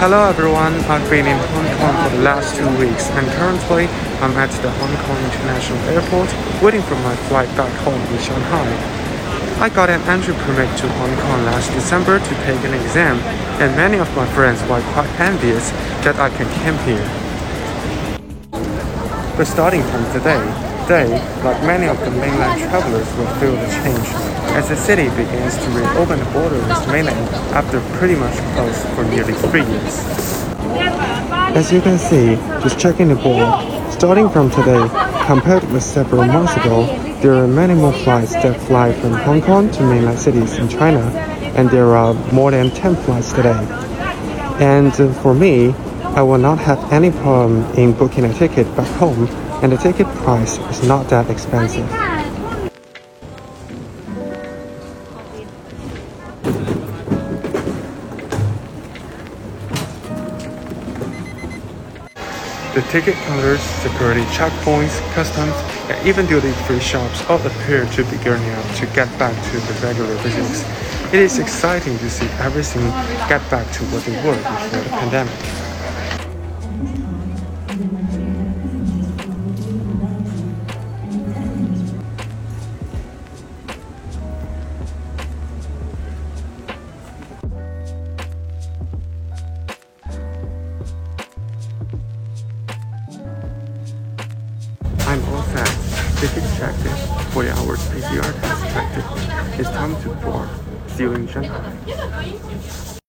Hello everyone, I've been in Hong Kong for the last two weeks and currently I'm at the Hong Kong International Airport waiting for my flight back home in Shanghai. I got an entry permit to Hong Kong last December to take an exam and many of my friends were quite envious that I can come here. But starting from today, they, like many of the mainland travelers, will feel the change as the city begins to reopen the border with mainland after pretty much closed for nearly three years. As you can see, just checking the board, starting from today, compared with several months ago, there are many more flights that fly from Hong Kong to mainland cities in China, and there are more than 10 flights today. And uh, for me, I will not have any problem in booking a ticket back home, and the ticket price is not that expensive. The ticket counters, security checkpoints, customs, and even duty-free shops all appear to be gearing up to get back to the regular business. It is exciting to see everything get back to what they were before the pandemic. Checked in. 40 hours PCR test in. It's time to board. See you in Shanghai.